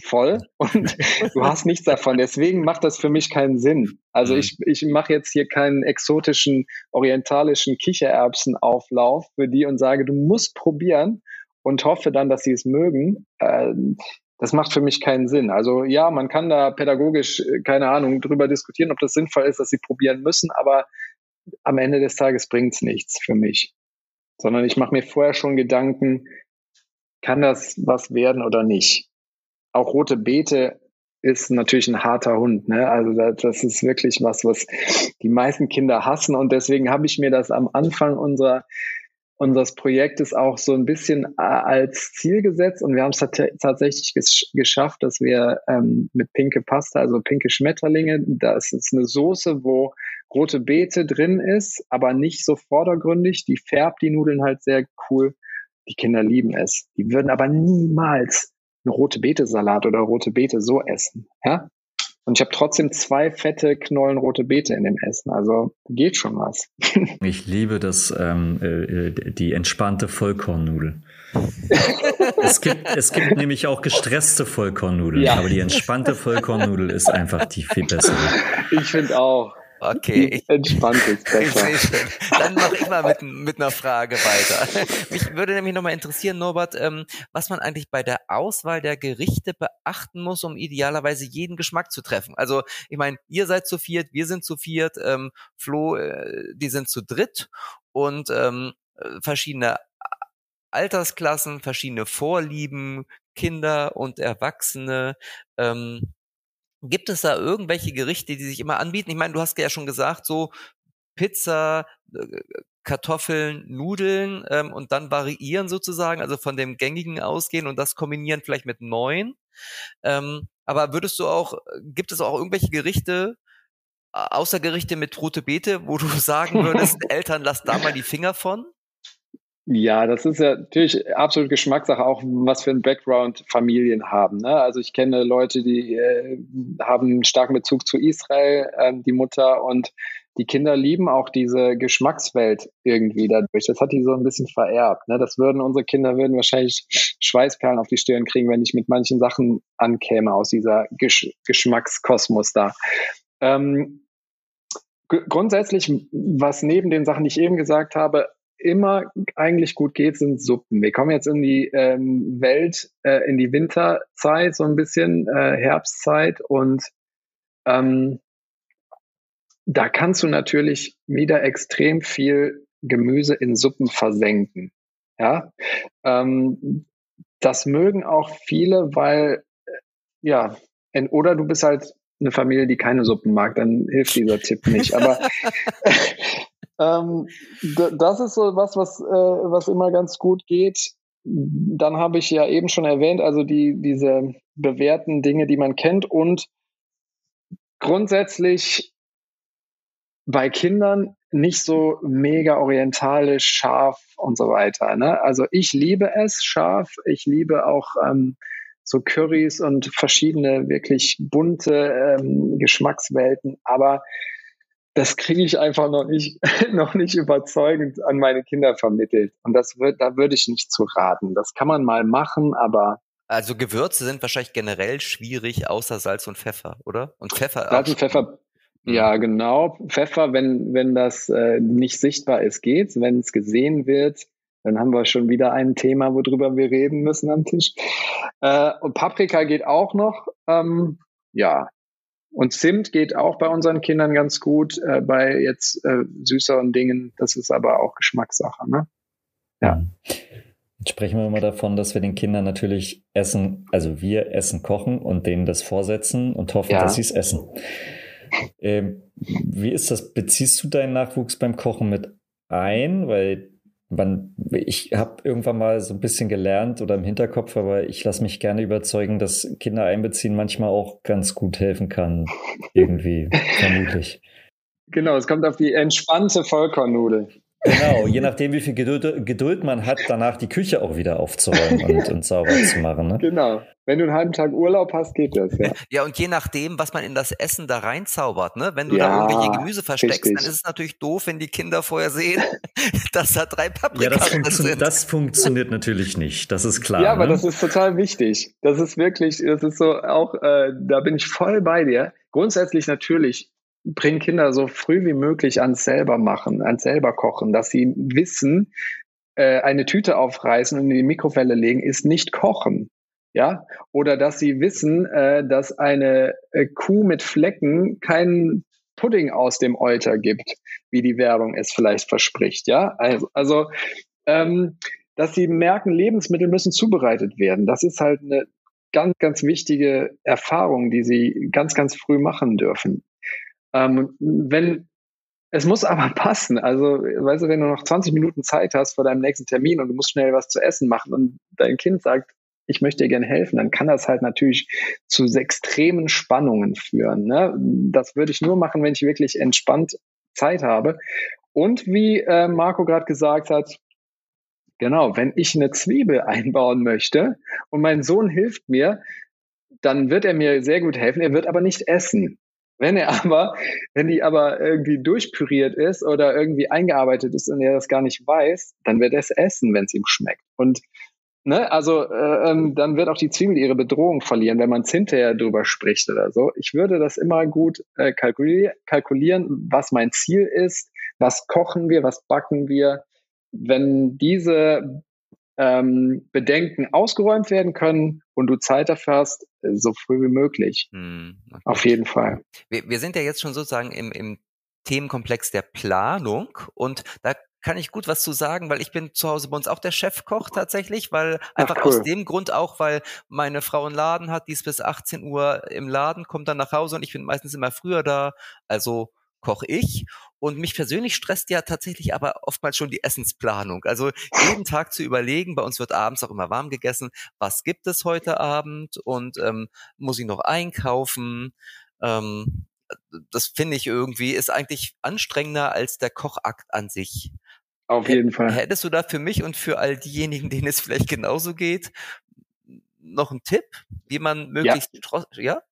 voll und du hast nichts davon. Deswegen macht das für mich keinen Sinn. Also mhm. ich, ich mache jetzt hier keinen exotischen, orientalischen Kichererbsenauflauf für die und sage, du musst probieren und hoffe dann, dass sie es mögen. Ähm, das macht für mich keinen Sinn. Also ja, man kann da pädagogisch, äh, keine Ahnung, drüber diskutieren, ob das sinnvoll ist, dass sie probieren müssen, aber am Ende des Tages bringt's nichts für mich. Sondern ich mache mir vorher schon Gedanken, kann das was werden oder nicht? Auch rote Beete ist natürlich ein harter Hund. Ne? Also das ist wirklich was, was die meisten Kinder hassen. Und deswegen habe ich mir das am Anfang unserer unseres Projektes auch so ein bisschen äh, als Ziel gesetzt und wir haben es tatsächlich gesch geschafft, dass wir ähm, mit pinke Pasta, also pinke Schmetterlinge, das ist eine Soße, wo rote Beete drin ist, aber nicht so vordergründig. Die färbt die Nudeln halt sehr cool. Die Kinder lieben es. Die würden aber niemals eine rote Beete Salat oder rote Beete so essen. Ja? Und ich habe trotzdem zwei fette Knollen rote Beete in dem Essen. Also geht schon was. ich liebe das, ähm, äh, die entspannte Vollkornnudel. es, gibt, es gibt nämlich auch gestresste Vollkornnudeln, ja. aber die entspannte Vollkornnudel ist einfach die viel bessere. Ich finde auch. Okay. Entspannt ist besser. Dann mache ich mal mit, mit einer Frage weiter. Mich würde nämlich nochmal interessieren, Norbert, ähm, was man eigentlich bei der Auswahl der Gerichte beachten muss, um idealerweise jeden Geschmack zu treffen. Also ich meine, ihr seid zu viert, wir sind zu viert, ähm, Flo, äh, die sind zu dritt und ähm, äh, verschiedene Altersklassen, verschiedene Vorlieben, Kinder und Erwachsene. Ähm, Gibt es da irgendwelche Gerichte, die sich immer anbieten? Ich meine, du hast ja schon gesagt, so Pizza, äh, Kartoffeln, Nudeln ähm, und dann variieren sozusagen, also von dem gängigen ausgehen und das kombinieren vielleicht mit neuen. Ähm, aber würdest du auch, gibt es auch irgendwelche Gerichte, außer Gerichte mit rote Beete, wo du sagen würdest, Eltern, lasst da mal die Finger von? Ja, das ist ja natürlich absolut Geschmackssache, auch was für ein Background Familien haben. Ne? Also ich kenne Leute, die äh, haben einen starken Bezug zu Israel, äh, die Mutter und die Kinder lieben auch diese Geschmackswelt irgendwie dadurch. Das hat die so ein bisschen vererbt. Ne? Das würden unsere Kinder würden wahrscheinlich Schweißperlen auf die Stirn kriegen, wenn ich mit manchen Sachen ankäme aus dieser Gesch Geschmackskosmos da. Ähm, grundsätzlich, was neben den Sachen, die ich eben gesagt habe, immer eigentlich gut geht, sind Suppen. Wir kommen jetzt in die ähm, Welt, äh, in die Winterzeit, so ein bisschen äh, Herbstzeit und ähm, da kannst du natürlich wieder extrem viel Gemüse in Suppen versenken. Ja, ähm, das mögen auch viele, weil äh, ja, oder du bist halt eine Familie, die keine Suppen mag, dann hilft dieser Tipp nicht. Aber Ähm, das ist so was, was, äh, was immer ganz gut geht. Dann habe ich ja eben schon erwähnt, also die, diese bewährten Dinge, die man kennt und grundsätzlich bei Kindern nicht so mega orientalisch, scharf und so weiter. Ne? Also ich liebe es scharf, ich liebe auch ähm, so Currys und verschiedene wirklich bunte ähm, Geschmackswelten, aber das kriege ich einfach noch nicht, noch nicht überzeugend an meine Kinder vermittelt. Und das wird, da würde ich nicht zu raten. Das kann man mal machen, aber. Also Gewürze sind wahrscheinlich generell schwierig, außer Salz und Pfeffer, oder? Und Pfeffer. Salz und Pfeffer. Mhm. Ja, genau. Pfeffer, wenn, wenn das äh, nicht sichtbar ist, geht's. Wenn es gesehen wird, dann haben wir schon wieder ein Thema, worüber wir reden müssen am Tisch. Äh, und Paprika geht auch noch. Ähm, ja, und Zimt geht auch bei unseren Kindern ganz gut, äh, bei jetzt äh, süßeren Dingen. Das ist aber auch Geschmackssache. Ne? Ja. sprechen wir immer davon, dass wir den Kindern natürlich Essen, also wir Essen kochen und denen das vorsetzen und hoffen, ja. dass sie es essen. Ähm, wie ist das? Beziehst du deinen Nachwuchs beim Kochen mit ein? Weil man, ich habe irgendwann mal so ein bisschen gelernt oder im Hinterkopf, aber ich lasse mich gerne überzeugen, dass Kinder einbeziehen manchmal auch ganz gut helfen kann. Irgendwie, vermutlich. Genau, es kommt auf die entspannte Vollkornnudel. Genau, je nachdem, wie viel Geduld, Geduld, man hat, danach die Küche auch wieder aufzuräumen und, und sauber zu machen. Ne? Genau. Wenn du einen halben Tag Urlaub hast, geht das, ja. Ja, und je nachdem, was man in das Essen da reinzaubert, ne? Wenn du ja, da irgendwelche Gemüse versteckst, richtig. dann ist es natürlich doof, wenn die Kinder vorher sehen, dass da drei Paprika ja, das funktio sind. Das funktioniert natürlich nicht, das ist klar. Ja, aber ne? das ist total wichtig. Das ist wirklich, das ist so auch, äh, da bin ich voll bei dir. Grundsätzlich natürlich bringen Kinder so früh wie möglich ans selber machen, ans selber kochen, dass sie wissen, äh, eine Tüte aufreißen und in die Mikrowelle legen ist nicht kochen. Ja, oder dass sie wissen, äh, dass eine äh, Kuh mit Flecken keinen Pudding aus dem Euter gibt, wie die Werbung es vielleicht verspricht. Ja, also, also ähm, dass sie merken, Lebensmittel müssen zubereitet werden. Das ist halt eine ganz, ganz wichtige Erfahrung, die sie ganz, ganz früh machen dürfen. Ähm, wenn es muss aber passen. Also, weißt du, wenn du noch 20 Minuten Zeit hast vor deinem nächsten Termin und du musst schnell was zu essen machen und dein Kind sagt, ich möchte dir gerne helfen, dann kann das halt natürlich zu extremen Spannungen führen. Ne? Das würde ich nur machen, wenn ich wirklich entspannt Zeit habe. Und wie äh, Marco gerade gesagt hat, genau, wenn ich eine Zwiebel einbauen möchte und mein Sohn hilft mir, dann wird er mir sehr gut helfen. Er wird aber nicht essen. Wenn er aber, wenn die aber irgendwie durchpüriert ist oder irgendwie eingearbeitet ist und er das gar nicht weiß, dann wird er es essen, wenn es ihm schmeckt. Und ne, also äh, ähm, dann wird auch die Zwiebel ihre Bedrohung verlieren, wenn man es hinterher drüber spricht oder so. Ich würde das immer gut äh, kalkulier kalkulieren, was mein Ziel ist, was kochen wir, was backen wir. Wenn diese ähm, Bedenken ausgeräumt werden können und du Zeit dafür hast, äh, so früh wie möglich. Hm, okay. Auf jeden Fall. Wir, wir sind ja jetzt schon sozusagen im, im Themenkomplex der Planung und da kann ich gut was zu sagen, weil ich bin zu Hause bei uns auch der Chefkoch tatsächlich, weil einfach Ach, cool. aus dem Grund auch, weil meine Frau einen Laden hat, die ist bis 18 Uhr im Laden, kommt dann nach Hause und ich bin meistens immer früher da. Also koche ich. Und mich persönlich stresst ja tatsächlich aber oftmals schon die Essensplanung. Also jeden Tag zu überlegen, bei uns wird abends auch immer warm gegessen, was gibt es heute Abend und ähm, muss ich noch einkaufen. Ähm, das finde ich irgendwie, ist eigentlich anstrengender als der Kochakt an sich. Auf jeden Fall. Hättest du da für mich und für all diejenigen, denen es vielleicht genauso geht, noch einen Tipp, wie man möglichst, ja, ja?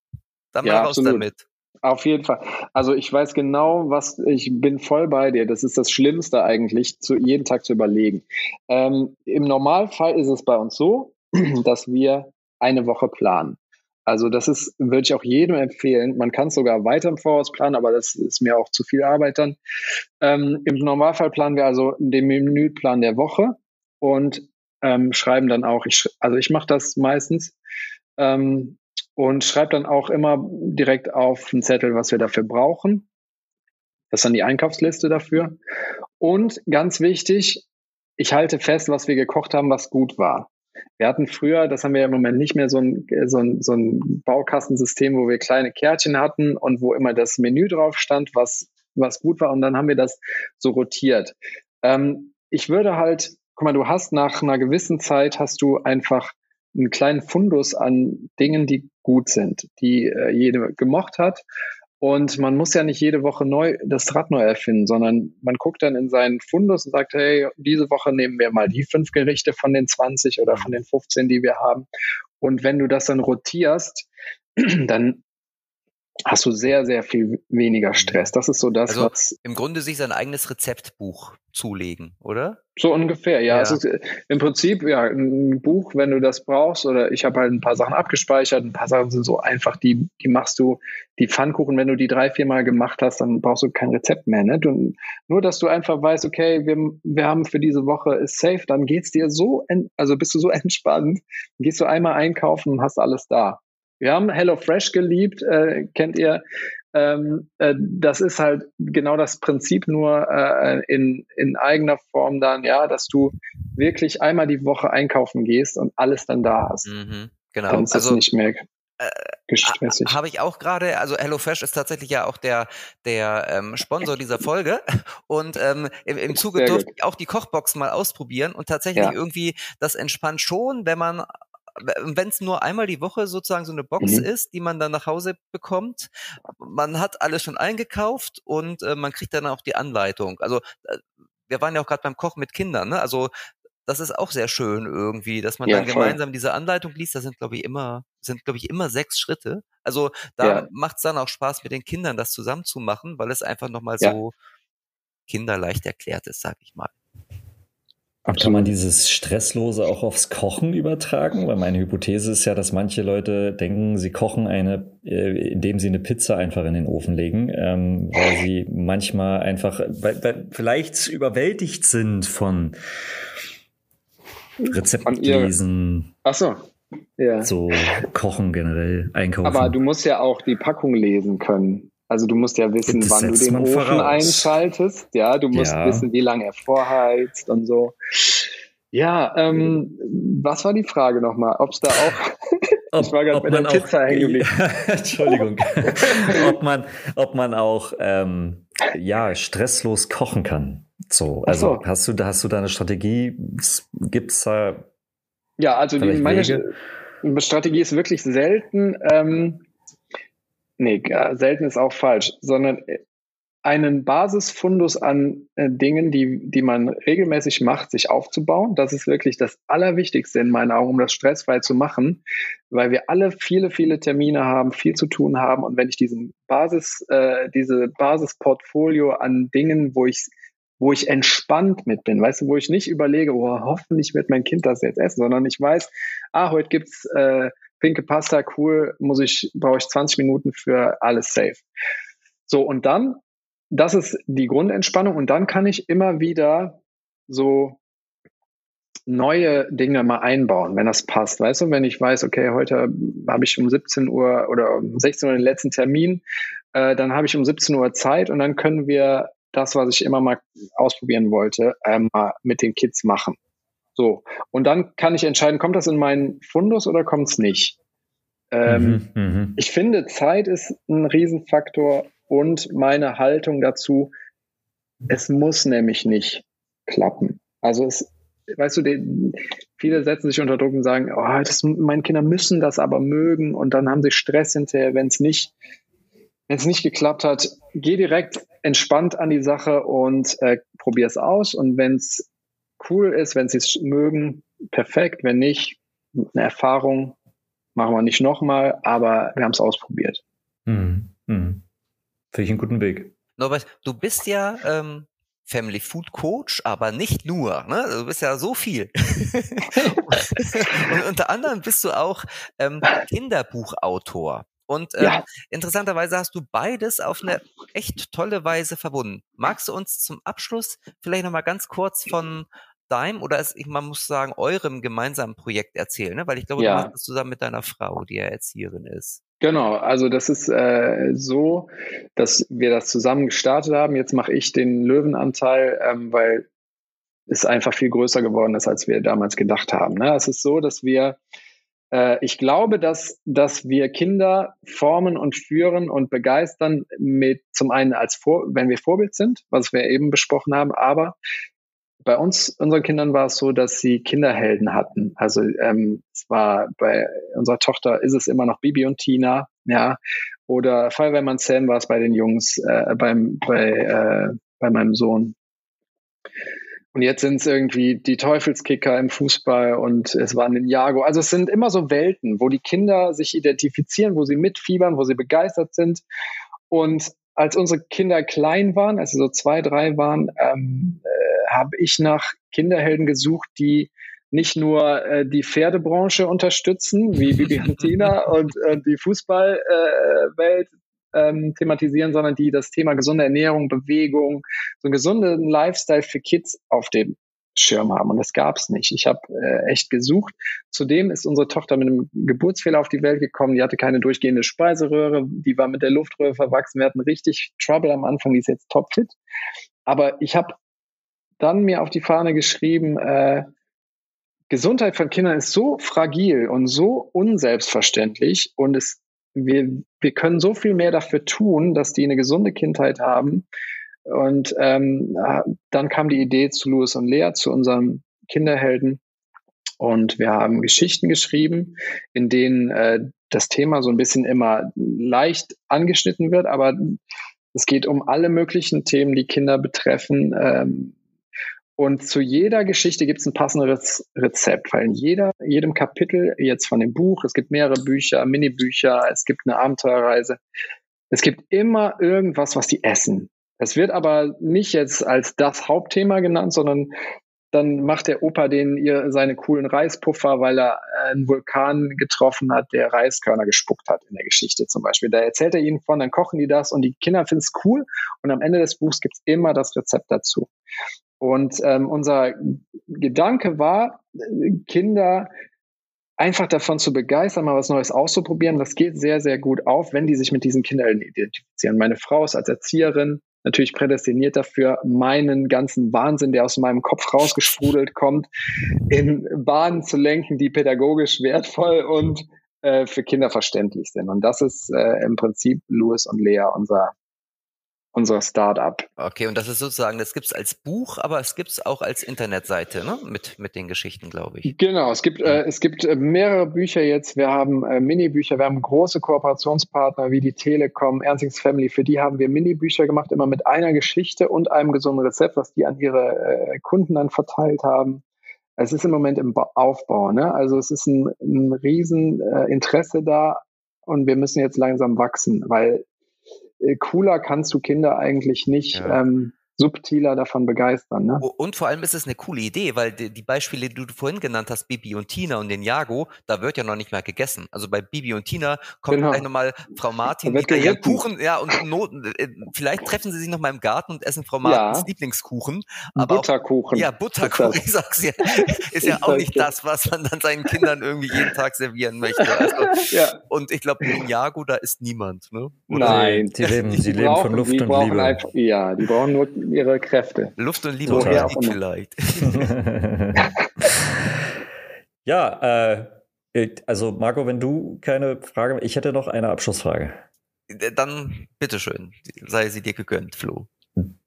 dann mal ja, raus absolut. damit. Auf jeden Fall. Also ich weiß genau, was ich bin voll bei dir. Das ist das Schlimmste eigentlich, zu, jeden Tag zu überlegen. Ähm, Im Normalfall ist es bei uns so, dass wir eine Woche planen. Also das ist, würde ich auch jedem empfehlen. Man kann es sogar weiter im Voraus planen, aber das ist mir auch zu viel Arbeit dann. Ähm, Im Normalfall planen wir also den Menüplan der Woche und ähm, schreiben dann auch, ich, also ich mache das meistens, ähm, und schreibe dann auch immer direkt auf einen Zettel, was wir dafür brauchen. Das ist dann die Einkaufsliste dafür. Und ganz wichtig, ich halte fest, was wir gekocht haben, was gut war. Wir hatten früher, das haben wir im Moment nicht mehr, so ein, so ein, so ein Baukastensystem, wo wir kleine Kärtchen hatten und wo immer das Menü drauf stand, was, was gut war. Und dann haben wir das so rotiert. Ähm, ich würde halt, guck mal, du hast nach einer gewissen Zeit, hast du einfach einen kleinen Fundus an Dingen, die gut sind, die äh, jede gemocht hat. Und man muss ja nicht jede Woche neu das Rad neu erfinden, sondern man guckt dann in seinen Fundus und sagt, hey, diese Woche nehmen wir mal die fünf Gerichte von den 20 oder von den 15, die wir haben. Und wenn du das dann rotierst, dann hast du sehr, sehr viel weniger Stress. Das ist so das, also was. Im Grunde sich sein eigenes Rezeptbuch zulegen, oder? So ungefähr, ja. ja. Also im Prinzip, ja, ein Buch, wenn du das brauchst, oder ich habe halt ein paar Sachen abgespeichert, ein paar Sachen sind so einfach, die, die machst du, die Pfannkuchen, wenn du die drei, vier Mal gemacht hast, dann brauchst du kein Rezept mehr. Ne? Du, nur, dass du einfach weißt, okay, wir, wir haben für diese Woche ist safe, dann geht's dir so, also bist du so entspannt, gehst du einmal einkaufen und hast alles da. Wir haben HelloFresh geliebt, äh, kennt ihr. Ähm, äh, das ist halt genau das Prinzip nur äh, in, in eigener Form dann, ja, dass du wirklich einmal die Woche einkaufen gehst und alles dann da hast. Mhm, genau. Dann ist also, nicht mehr äh, gestressig. Habe ich auch gerade, also HelloFresh ist tatsächlich ja auch der, der ähm, Sponsor dieser Folge und ähm, im, im Zuge durfte ich auch die Kochbox mal ausprobieren und tatsächlich ja. irgendwie, das entspannt schon, wenn man wenn es nur einmal die Woche sozusagen so eine Box mhm. ist, die man dann nach Hause bekommt, man hat alles schon eingekauft und äh, man kriegt dann auch die Anleitung. Also äh, wir waren ja auch gerade beim Kochen mit Kindern, ne? Also das ist auch sehr schön irgendwie, dass man ja, dann voll. gemeinsam diese Anleitung liest. Das sind, glaube ich, immer, sind, glaube ich, immer sechs Schritte. Also da ja. macht es dann auch Spaß, mit den Kindern das zusammen zu machen, weil es einfach nochmal ja. so kinderleicht erklärt ist, sag ich mal. Und kann man dieses Stresslose auch aufs Kochen übertragen? Weil meine Hypothese ist ja, dass manche Leute denken, sie kochen eine, äh, indem sie eine Pizza einfach in den Ofen legen, ähm, weil sie manchmal einfach, weil, weil vielleicht überwältigt sind von Rezept lesen. Ach so. Ja. So kochen generell, einkaufen. Aber du musst ja auch die Packung lesen können. Also du musst ja wissen, wann du den Ofen voraus. einschaltest. Ja, du musst ja. wissen, wie lange er vorheizt und so. Ja, ähm, was war die Frage nochmal? Ob es da auch. Ob, ich war gerade bei der Pizza hängen geblieben. Entschuldigung. ob, man, ob man auch ähm, ja, stresslos kochen kann. So, also so. hast du da hast du da eine Strategie? Gibt's da Ja, also die, meine Wege? Strategie ist wirklich selten. Ähm, nee, selten ist auch falsch, sondern äh, einen Basisfundus an äh, Dingen, die, die man regelmäßig macht, sich aufzubauen. Das ist wirklich das Allerwichtigste in meinen Augen, um das stressfrei zu machen, weil wir alle viele, viele Termine haben, viel zu tun haben. Und wenn ich diesen Basis, äh, diese Basisportfolio an Dingen, wo ich wo ich entspannt mit bin, weißt du, wo ich nicht überlege, oh, hoffentlich wird mein Kind das jetzt essen, sondern ich weiß, ah, heute gibt's äh, pinke Pasta, cool, muss ich, brauche ich 20 Minuten für alles safe. So, und dann, das ist die Grundentspannung und dann kann ich immer wieder so neue Dinge mal einbauen, wenn das passt. Weißt du, wenn ich weiß, okay, heute habe ich um 17 Uhr oder um 16 Uhr den letzten Termin, äh, dann habe ich um 17 Uhr Zeit und dann können wir das, was ich immer mal ausprobieren wollte, ähm, mit den Kids machen. So. Und dann kann ich entscheiden, kommt das in meinen Fundus oder kommt es nicht? Ähm, mhm, mhm, ich finde, Zeit ist ein Riesenfaktor und meine Haltung dazu, es muss nämlich nicht klappen. Also es, weißt du, die, viele setzen sich unter Druck und sagen, oh, das, meine Kinder müssen das aber mögen und dann haben sie Stress hinterher, wenn es nicht wenn es nicht geklappt hat, geh direkt entspannt an die Sache und äh, probier es aus. Und wenn es cool ist, wenn sie es mögen, perfekt. Wenn nicht, eine Erfahrung machen wir nicht nochmal, aber wir haben es ausprobiert. Mhm. Mhm. Finde ich einen guten Weg. Norbert, du bist ja ähm, Family Food Coach, aber nicht nur. Ne? Du bist ja so viel. und unter anderem bist du auch ähm, Kinderbuchautor. Und ähm, ja. interessanterweise hast du beides auf eine echt tolle Weise verbunden. Magst du uns zum Abschluss vielleicht nochmal ganz kurz von deinem oder es, man muss sagen, eurem gemeinsamen Projekt erzählen, ne? weil ich glaube, ja. du machst das zusammen mit deiner Frau, die ja Erzieherin ist. Genau, also das ist äh, so, dass wir das zusammen gestartet haben. Jetzt mache ich den Löwenanteil, ähm, weil es einfach viel größer geworden ist, als wir damals gedacht haben. Ne? Es ist so, dass wir äh, ich glaube, dass, dass wir Kinder formen und führen und begeistern mit zum einen als Vor wenn wir Vorbild sind, was wir eben besprochen haben, aber bei uns, unseren Kindern war es so, dass sie Kinderhelden hatten. Also ähm, es war bei unserer Tochter ist es immer noch Bibi und Tina, ja. Oder Feuerwehrmann Sam war es bei den Jungs, äh, beim, bei, äh, bei meinem Sohn. Und jetzt sind es irgendwie die Teufelskicker im Fußball und es war Jago. Also es sind immer so Welten, wo die Kinder sich identifizieren, wo sie mitfiebern, wo sie begeistert sind. Und als unsere Kinder klein waren, also so zwei, drei waren, ähm, äh, habe ich nach Kinderhelden gesucht, die nicht nur äh, die Pferdebranche unterstützen, wie Bibi und Tina und äh, die Fußballwelt ähm, thematisieren, sondern die das Thema gesunde Ernährung, Bewegung, so einen gesunden Lifestyle für Kids auf den Schirm haben. Und das gab es nicht. Ich habe äh, echt gesucht. Zudem ist unsere Tochter mit einem Geburtsfehler auf die Welt gekommen. Die hatte keine durchgehende Speiseröhre. Die war mit der Luftröhre verwachsen. Wir hatten richtig Trouble am Anfang. Die ist jetzt topfit. Aber ich habe dann mir auf die Fahne geschrieben, äh, Gesundheit von Kindern ist so fragil und so unselbstverständlich und es, wir, wir können so viel mehr dafür tun, dass die eine gesunde Kindheit haben. Und ähm, dann kam die Idee zu Louis und Lea, zu unserem Kinderhelden. Und wir haben Geschichten geschrieben, in denen äh, das Thema so ein bisschen immer leicht angeschnitten wird, aber es geht um alle möglichen Themen, die Kinder betreffen. Ähm, und zu jeder Geschichte gibt es ein passendes Rezept, weil in jeder, jedem Kapitel jetzt von dem Buch, es gibt mehrere Bücher, Minibücher, es gibt eine Abenteuerreise. Es gibt immer irgendwas, was die essen. Es wird aber nicht jetzt als das Hauptthema genannt, sondern dann macht der Opa den ihr seine coolen Reispuffer, weil er einen Vulkan getroffen hat, der Reiskörner gespuckt hat in der Geschichte zum Beispiel. Da erzählt er ihnen von, dann kochen die das und die Kinder finden es cool und am Ende des Buchs gibt es immer das Rezept dazu. Und ähm, unser Gedanke war, Kinder einfach davon zu begeistern, mal was Neues auszuprobieren. Das geht sehr, sehr gut auf, wenn die sich mit diesen Kindern identifizieren. Meine Frau ist als Erzieherin natürlich prädestiniert dafür, meinen ganzen Wahnsinn, der aus meinem Kopf rausgesprudelt kommt, in Bahnen zu lenken, die pädagogisch wertvoll und äh, für Kinder verständlich sind. Und das ist äh, im Prinzip Louis und Lea unser unser Startup. Okay, und das ist sozusagen, das gibt es als Buch, aber es gibt es auch als Internetseite, ne? Mit, mit den Geschichten, glaube ich. Genau, es gibt, äh, es gibt äh, mehrere Bücher jetzt. Wir haben äh, Mini-Bücher, wir haben große Kooperationspartner wie die Telekom, Ernstings Family. Für die haben wir Mini-Bücher gemacht, immer mit einer Geschichte und einem gesunden Rezept, was die an ihre äh, Kunden dann verteilt haben. Es ist im Moment im Aufbau, ne? Also es ist ein, ein riesen äh, da und wir müssen jetzt langsam wachsen, weil cooler kannst du Kinder eigentlich nicht ja. ähm, subtiler davon begeistern. Ne? Und vor allem ist es eine coole Idee, weil die, die, Beispiele, die du vorhin genannt hast, Bibi und Tina und den Jago, da wird ja noch nicht mehr gegessen. Also bei Bibi und Tina kommt genau. gleich nochmal Frau Martin mit ihren Kuchen, ja, und Noten, äh, vielleicht treffen sie sich noch mal im Garten und essen Frau Martins ja. Lieblingskuchen. Aber Butterkuchen. Auch, ja, Butterkuchen, ich sag's ja. Ist ja auch nicht das, was man dann seinen Kindern irgendwie jeden Tag servieren möchte. Also, ja. Und ich glaube, in Jago, da ist niemand. Ne? Nein. Die leben, die, die leben brauchen, von Luft und Liebe. Einfach, ja, die brauchen nur ihre Kräfte. Luft und Liebe so, ja, vielleicht. ja, äh, also Marco, wenn du keine Frage, ich hätte noch eine Abschlussfrage. Äh, dann bitteschön, sei sie dir gegönnt, Flo.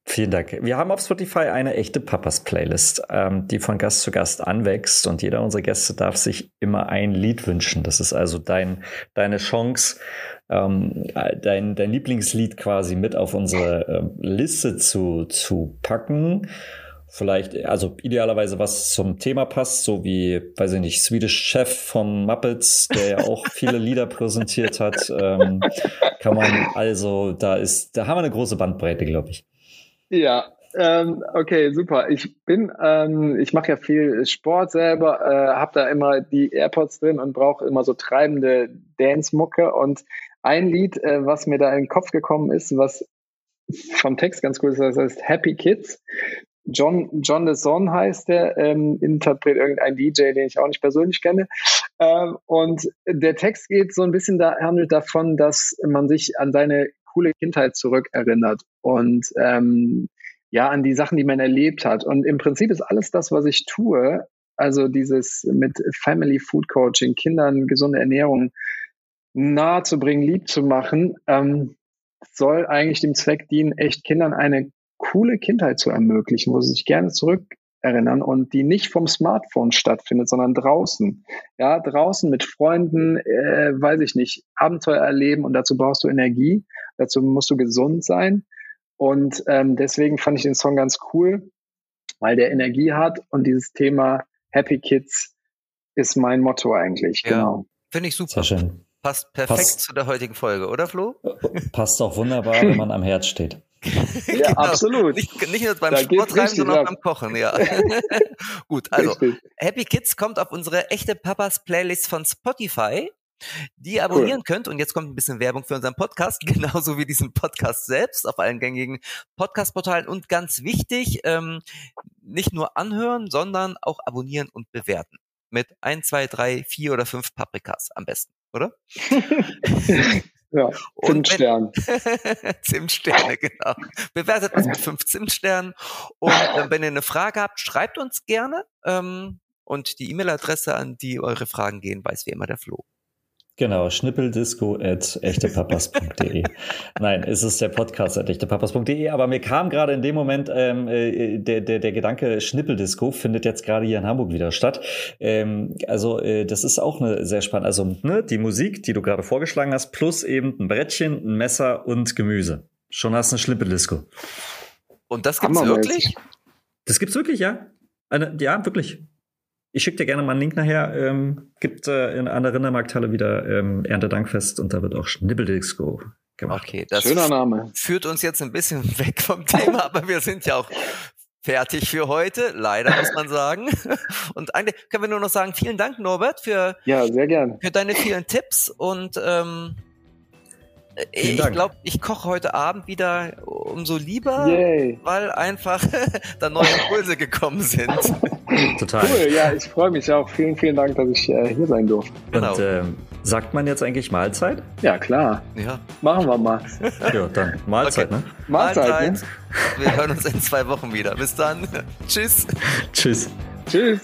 Vielen Dank. Wir haben auf Spotify eine echte Papas-Playlist, ähm, die von Gast zu Gast anwächst und jeder unserer Gäste darf sich immer ein Lied wünschen. Das ist also dein, deine Chance, ähm, dein, dein Lieblingslied quasi mit auf unsere ähm, Liste zu, zu packen. Vielleicht, also idealerweise was zum Thema passt, so wie, weiß ich nicht, Swedish Chef von Muppets, der ja auch viele Lieder präsentiert hat. Ähm, kann man also, da ist, da haben wir eine große Bandbreite, glaube ich. Ja, ähm, okay, super. Ich bin, ähm, ich mache ja viel Sport selber, äh, habe da immer die AirPods drin und brauche immer so treibende Dance-Mucke und ein Lied, äh, was mir da in den Kopf gekommen ist, was vom Text ganz cool ist, das heißt Happy Kids. John, John DeSon heißt der, ähm, Interpret irgendein DJ, den ich auch nicht persönlich kenne. Ähm, und der Text geht so ein bisschen da, handelt davon, dass man sich an seine coole Kindheit zurückerinnert und ähm, ja, an die Sachen, die man erlebt hat. Und im Prinzip ist alles das, was ich tue, also dieses mit Family Food Coaching, Kindern gesunde Ernährung, nahe zu bringen, lieb zu machen, ähm, soll eigentlich dem Zweck dienen, echt Kindern eine coole Kindheit zu ermöglichen, wo sie sich gerne zurückerinnern und die nicht vom Smartphone stattfindet, sondern draußen. Ja, draußen mit Freunden, äh, weiß ich nicht, Abenteuer erleben und dazu brauchst du Energie, dazu musst du gesund sein. Und ähm, deswegen fand ich den Song ganz cool, weil der Energie hat und dieses Thema Happy Kids ist mein Motto eigentlich. Ja, genau. Finde ich super. Sehr schön. Passt perfekt passt, zu der heutigen Folge, oder Flo? Passt auch wunderbar, wenn man am Herd steht. ja, genau. absolut. Nicht, nicht nur beim da Sport treiben, sondern auch beim Kochen, ja. Gut, also richtig. Happy Kids kommt auf unsere echte Papas Playlist von Spotify. die ihr abonnieren könnt. Und jetzt kommt ein bisschen Werbung für unseren Podcast, genauso wie diesen Podcast selbst auf allen gängigen Podcast-Portalen. Und ganz wichtig, ähm, nicht nur anhören, sondern auch abonnieren und bewerten. Mit ein, zwei, drei, vier oder fünf Paprikas am besten, oder? Ja, Zimtstern. Zimtsterne, genau. Bewertet uns mit fünf Zimtsternen. Und äh, wenn ihr eine Frage habt, schreibt uns gerne. Ähm, und die E-Mail-Adresse, an die eure Fragen gehen, weiß wie immer der Flo. Genau, schnippeldisco at echtepapas.de. Nein, es ist der Podcast at echtepapas.de, aber mir kam gerade in dem Moment ähm, äh, der, der, der Gedanke, Schnippeldisco findet jetzt gerade hier in Hamburg wieder statt. Ähm, also äh, das ist auch eine sehr spannend. Also ne, die Musik, die du gerade vorgeschlagen hast, plus eben ein Brettchen, ein Messer und Gemüse. Schon hast du eine Schnippeldisco. Und das gibt's wirklich? Das gibt's wirklich, ja. Eine, ja, wirklich. Ich schicke dir gerne mal einen Link nachher. Ähm, gibt äh, in, an der Rindermarkthalle wieder ähm, Erntedankfest und da wird auch Schnibbeldisco gemacht. Okay, das Schöner Name. führt uns jetzt ein bisschen weg vom Thema, aber wir sind ja auch fertig für heute, leider muss man sagen. Und eigentlich können wir nur noch sagen, vielen Dank, Norbert, für, ja, sehr gern. für deine vielen Tipps und ähm, ich glaube, ich koche heute Abend wieder umso lieber, Yay. weil einfach da neue Impulse gekommen sind. Total. Cool, ja, ich freue mich auch. Vielen, vielen Dank, dass ich äh, hier sein durfte. Genau. Und ähm, sagt man jetzt eigentlich Mahlzeit? Ja, klar. Ja. Machen wir mal. Ja, dann Mahlzeit, okay. ne? Mahlzeit. Mahlzeit. Ne? Wir hören uns in zwei Wochen wieder. Bis dann. Tschüss. Tschüss. Tschüss.